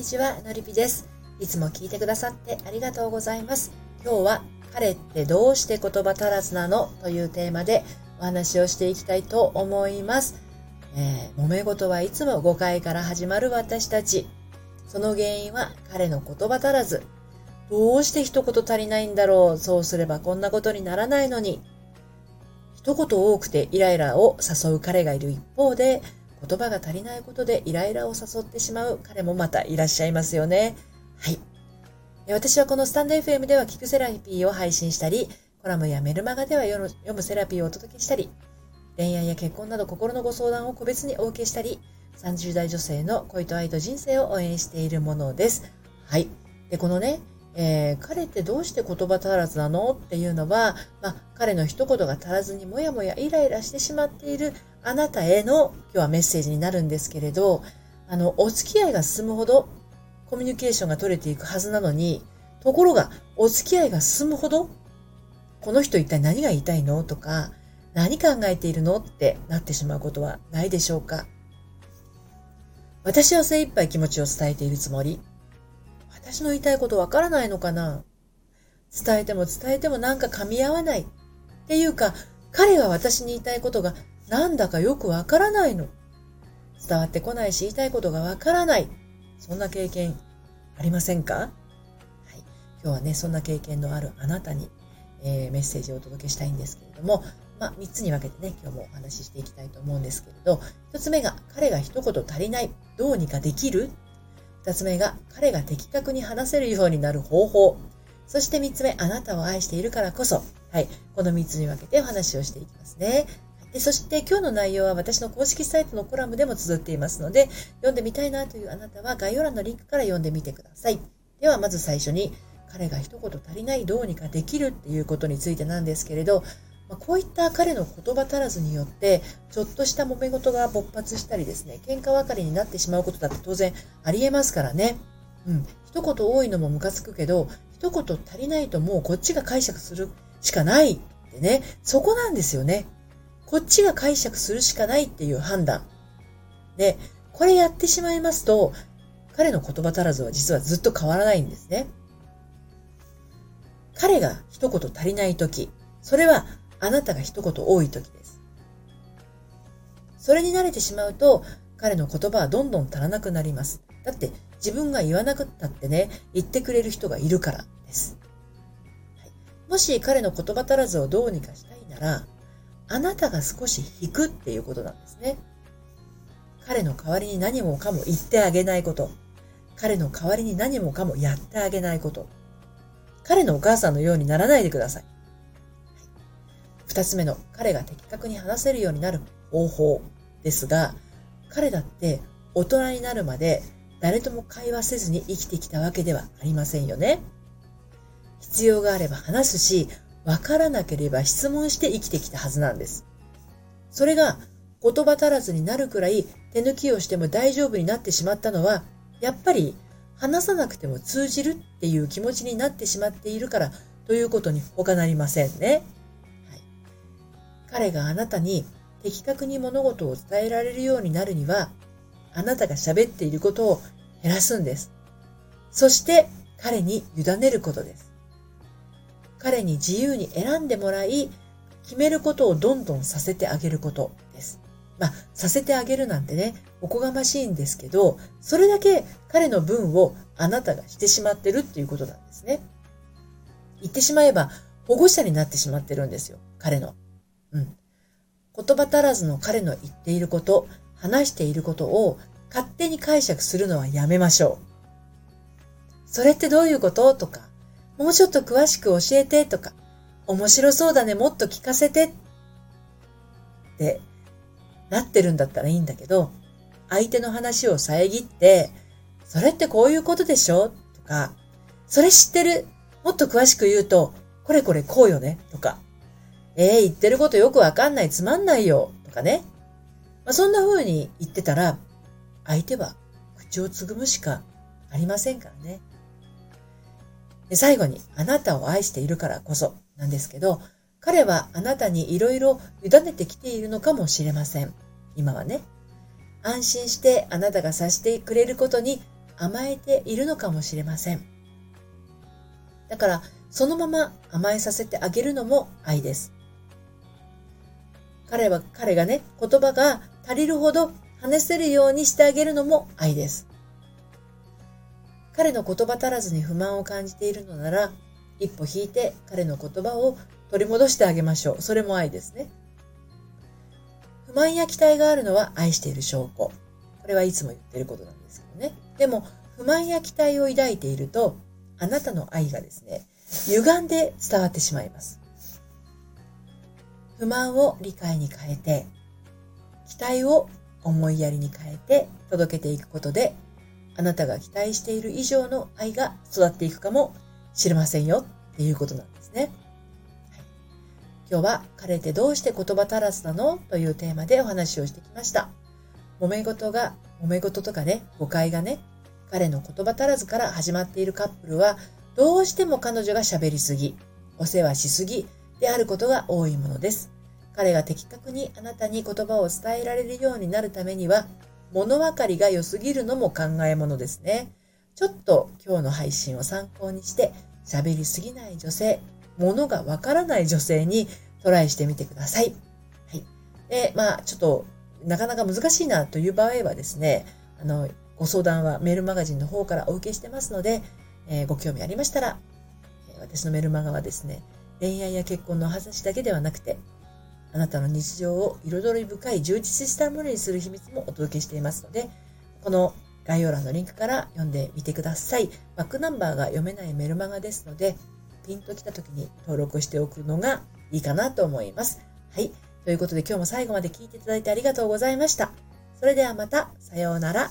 にちは、のりぴです。いつも聞いてくださってありがとうございます。今日は、彼ってどうして言葉足らずなの？というテーマでお話をしていきたいと思います。えー、揉め事はいつも誤解から始まる私たち。その原因は彼の言葉足らず。どうして一言足りないんだろう？そうすればこんなことにならないのに。一言多くてイライラを誘う彼がいる一方で、言葉が足りないことでイライラを誘ってしまう彼もまたいらっしゃいますよね。はい。私はこのスタンド FM では聞くセラピーを配信したり、コラムやメルマガでは読むセラピーをお届けしたり、恋愛や結婚など心のご相談を個別にお受けしたり、30代女性の恋と愛と人生を応援しているものです。はい。で、このね、えー、彼ってどうして言葉足らずなの？っていうのは、まあ、彼の一言が足らずにもやもやイライラしてしまっているあなたへの今日はメッセージになるんですけれど、あの、お付き合いが進むほどコミュニケーションが取れていくはずなのに、ところがお付き合いが進むほど、この人一体何が言いたいの？とか、何考えているの？ってなってしまうことはないでしょうか私は精一杯気持ちを伝えているつもり。私の言いたいことわからないのかな？伝えても伝えてもなんか噛み合わない。っていうか、彼が私に言いたいことがなんだかよくわからないの。伝わってこないし言いたいことがわからない。そんな経験ありませんか？はい。今日はね、そんな経験のあるあなたに、えー、メッセージをお届けしたいんですけれども、まあ、3つに分けてね、今日もお話ししていきたいと思うんですけれど、1つ目が、彼が一言足りない。どうにかできる？二つ目が、彼が的確に話せるようになる方法。そして三つ目、あなたを愛しているからこそ。はい。この三つに分けてお話をしていきますね。でそして今日の内容は私の公式サイトのコラムでも綴っていますので、読んでみたいなというあなたは概要欄のリンクから読んでみてください。ではまず最初に、彼が一言足りないどうにかできるっていうことについてなんですけれど、まこういった彼の言葉足らずによって、ちょっとした揉め事が勃発したりですね、喧嘩別れになってしまうことだって当然ありえますからね。うん。一言多いのもムカつくけど、一言足りないともうこっちが解釈するしかないってね、そこなんですよね。こっちが解釈するしかないっていう判断。で、これやってしまいますと、彼の言葉足らずは実はずっと変わらないんですね。彼が一言足りないとき、それはあなたが一言多い時です。それに慣れてしまうと、彼の言葉はどんどん足らなくなります。だって自分が言わなくったってね、言ってくれる人がいるからです。もし彼の言葉足らずをどうにかしたいなら、あなたが少し引くっていうことなんですね。彼の代わりに何もかも言ってあげないこと。彼の代わりに何もかもやってあげないこと。彼のお母さんのようにならないでください。二つ目の彼が的確に話せるようになる方法ですが、彼だって大人になるまで誰とも会話せずに生きてきたわけではありませんよね。必要があれば話すし、わからなければ質問して生きてきたはずなんです。それが言葉足らずになるくらい手抜きをしても大丈夫になってしまったのは、やっぱり話さなくても通じるっていう気持ちになってしまっているからということに他なりませんね。はい彼があなたに的確に物事を伝えられるようになるには、あなたが喋っていることを減らすんです。そして彼に委ねることです。彼に自由に選んでもらい、決めることをどんどんさせてあげることです。まあ、させてあげるなんてね、おこがましいんですけど、それだけ彼の分をあなたがしてしまってるっていうことなんですね。言ってしまえば保護者になってしまってるんですよ、彼の。うん。言葉足らずの彼の言っていること、話していることを勝手に解釈するのはやめましょう。それってどういうこと？とか、もうちょっと詳しく教えてとか、面白そうだね、もっと聞かせてってなってるんだったらいいんだけど、相手の話を遮って、それってこういうことでしょとか、それ知ってるもっと詳しく言うと、これこれこうよねとか、えー、言ってることよくわかんない、つまんないよ、とかね。まあ、そんな風に言ってたら、相手は口をつぐむしかありませんからね。で最後に、あなたを愛しているからこそなんですけど、彼はあなたにいろいろ委ねてきているのかもしれません。今はね。安心してあなたがさしてくれることに甘えているのかもしれません。だから、そのまま甘えさせてあげるのも愛です。彼は、彼がね、言葉が足りるほど話せるようにしてあげるのも愛です。彼の言葉足らずに不満を感じているのなら、一歩引いて彼の言葉を取り戻してあげましょう。それも愛ですね。不満や期待があるのは愛している証拠。これはいつも言ってることなんですけどね。でも、不満や期待を抱いていると、あなたの愛がですね、歪んで伝わってしまいます。不満を理解に変えて、期待を思いやりに変えて届けていくことで、あなたが期待している以上の愛が育っていくかもしれませんよっていうことなんですね。はい、今日は彼ってどうして言葉足らずなのというテーマでお話をしてきました。揉め事が、揉め事とかね、誤解がね、彼の言葉足らずから始まっているカップルは、どうしても彼女が喋りすぎ、お世話しすぎであることが多いものです。彼が的確にあなたに言葉を伝えられるようになるためには、物分かりが良すぎるのも考えものですね。ちょっと今日の配信を参考にして、喋りすぎない女性、物がわからない女性にトライしてみてください。はい。で、まあ、ちょっと、なかなか難しいなという場合はですね、あの、ご相談はメールマガジンの方からお受けしてますので、えー、ご興味ありましたら、私のメルマガはですね、恋愛や結婚の話だけではなくて、あなたの日常を彩り深い充実したものにする秘密もお届けしていますので、この概要欄のリンクから読んでみてください。バックナンバーが読めないメルマガですので、ピンと来た時に登録しておくのがいいかなと思います。はい。ということで今日も最後まで聞いていただいてありがとうございました。それではまた、さようなら。